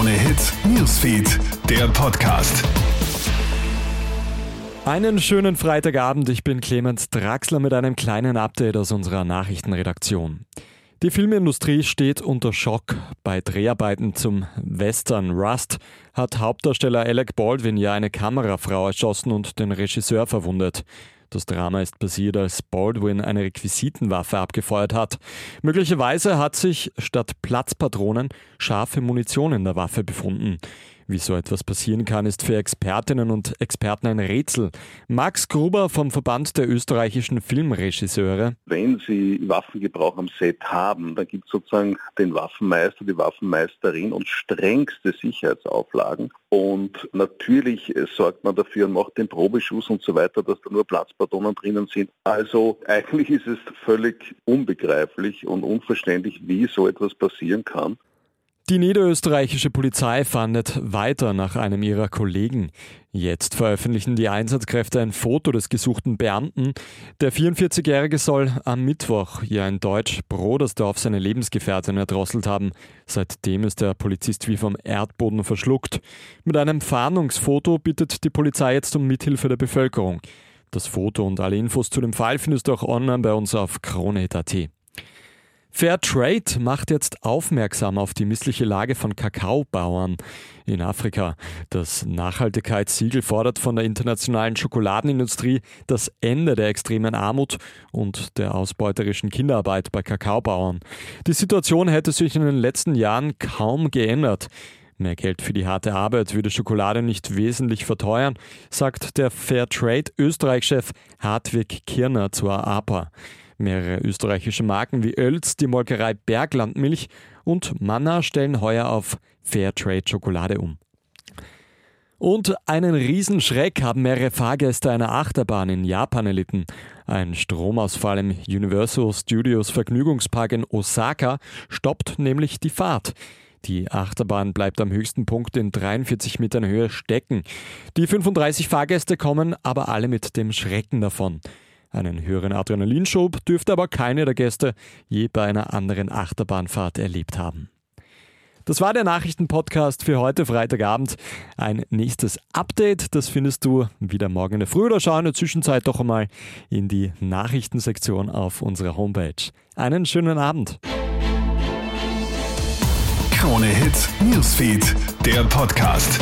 Krone Hits, Newsfeed, der Podcast. Einen schönen Freitagabend, ich bin Clemens Draxler mit einem kleinen Update aus unserer Nachrichtenredaktion. Die Filmindustrie steht unter Schock. Bei Dreharbeiten zum Western Rust hat Hauptdarsteller Alec Baldwin ja eine Kamerafrau erschossen und den Regisseur verwundet. Das Drama ist passiert, als Baldwin eine Requisitenwaffe abgefeuert hat. Möglicherweise hat sich statt Platzpatronen scharfe Munition in der Waffe befunden. Wie so etwas passieren kann, ist für Expertinnen und Experten ein Rätsel. Max Gruber vom Verband der österreichischen Filmregisseure. Wenn Sie Waffengebrauch am Set haben, dann gibt es sozusagen den Waffenmeister, die Waffenmeisterin und strengste Sicherheitsauflagen. Und natürlich sorgt man dafür und macht den Probeschuss und so weiter, dass da nur Platzpatronen drinnen sind. Also eigentlich ist es völlig unbegreiflich und unverständlich, wie so etwas passieren kann. Die niederösterreichische Polizei fahndet weiter nach einem ihrer Kollegen. Jetzt veröffentlichen die Einsatzkräfte ein Foto des gesuchten Beamten. Der 44-Jährige soll am Mittwoch ja in Deutsch Brodersdorf seine Lebensgefährtin erdrosselt haben. Seitdem ist der Polizist wie vom Erdboden verschluckt. Mit einem Fahndungsfoto bittet die Polizei jetzt um Mithilfe der Bevölkerung. Das Foto und alle Infos zu dem Fall findest du auch online bei uns auf krone.at. Fair Trade macht jetzt aufmerksam auf die missliche Lage von Kakaobauern in Afrika. Das Nachhaltigkeitssiegel fordert von der internationalen Schokoladenindustrie das Ende der extremen Armut und der ausbeuterischen Kinderarbeit bei Kakaobauern. Die Situation hätte sich in den letzten Jahren kaum geändert. Mehr Geld für die harte Arbeit würde Schokolade nicht wesentlich verteuern, sagt der Fairtrade Österreich-Chef Hartwig Kirner zur APA. Mehrere österreichische Marken wie Oelz, die Molkerei Berglandmilch und Manna stellen heuer auf Fairtrade Schokolade um. Und einen Riesenschreck haben mehrere Fahrgäste einer Achterbahn in Japan erlitten. Ein Stromausfall im Universal Studios Vergnügungspark in Osaka stoppt nämlich die Fahrt. Die Achterbahn bleibt am höchsten Punkt in 43 Metern Höhe stecken. Die 35 Fahrgäste kommen aber alle mit dem Schrecken davon. Einen höheren Adrenalinschub dürfte aber keine der Gäste je bei einer anderen Achterbahnfahrt erlebt haben. Das war der Nachrichtenpodcast für heute Freitagabend. Ein nächstes Update, das findest du wieder morgen in der Früh oder schau in der Zwischenzeit doch einmal in die Nachrichtensektion auf unserer Homepage. Einen schönen Abend. Krone Hits, Newsfeed, der Podcast.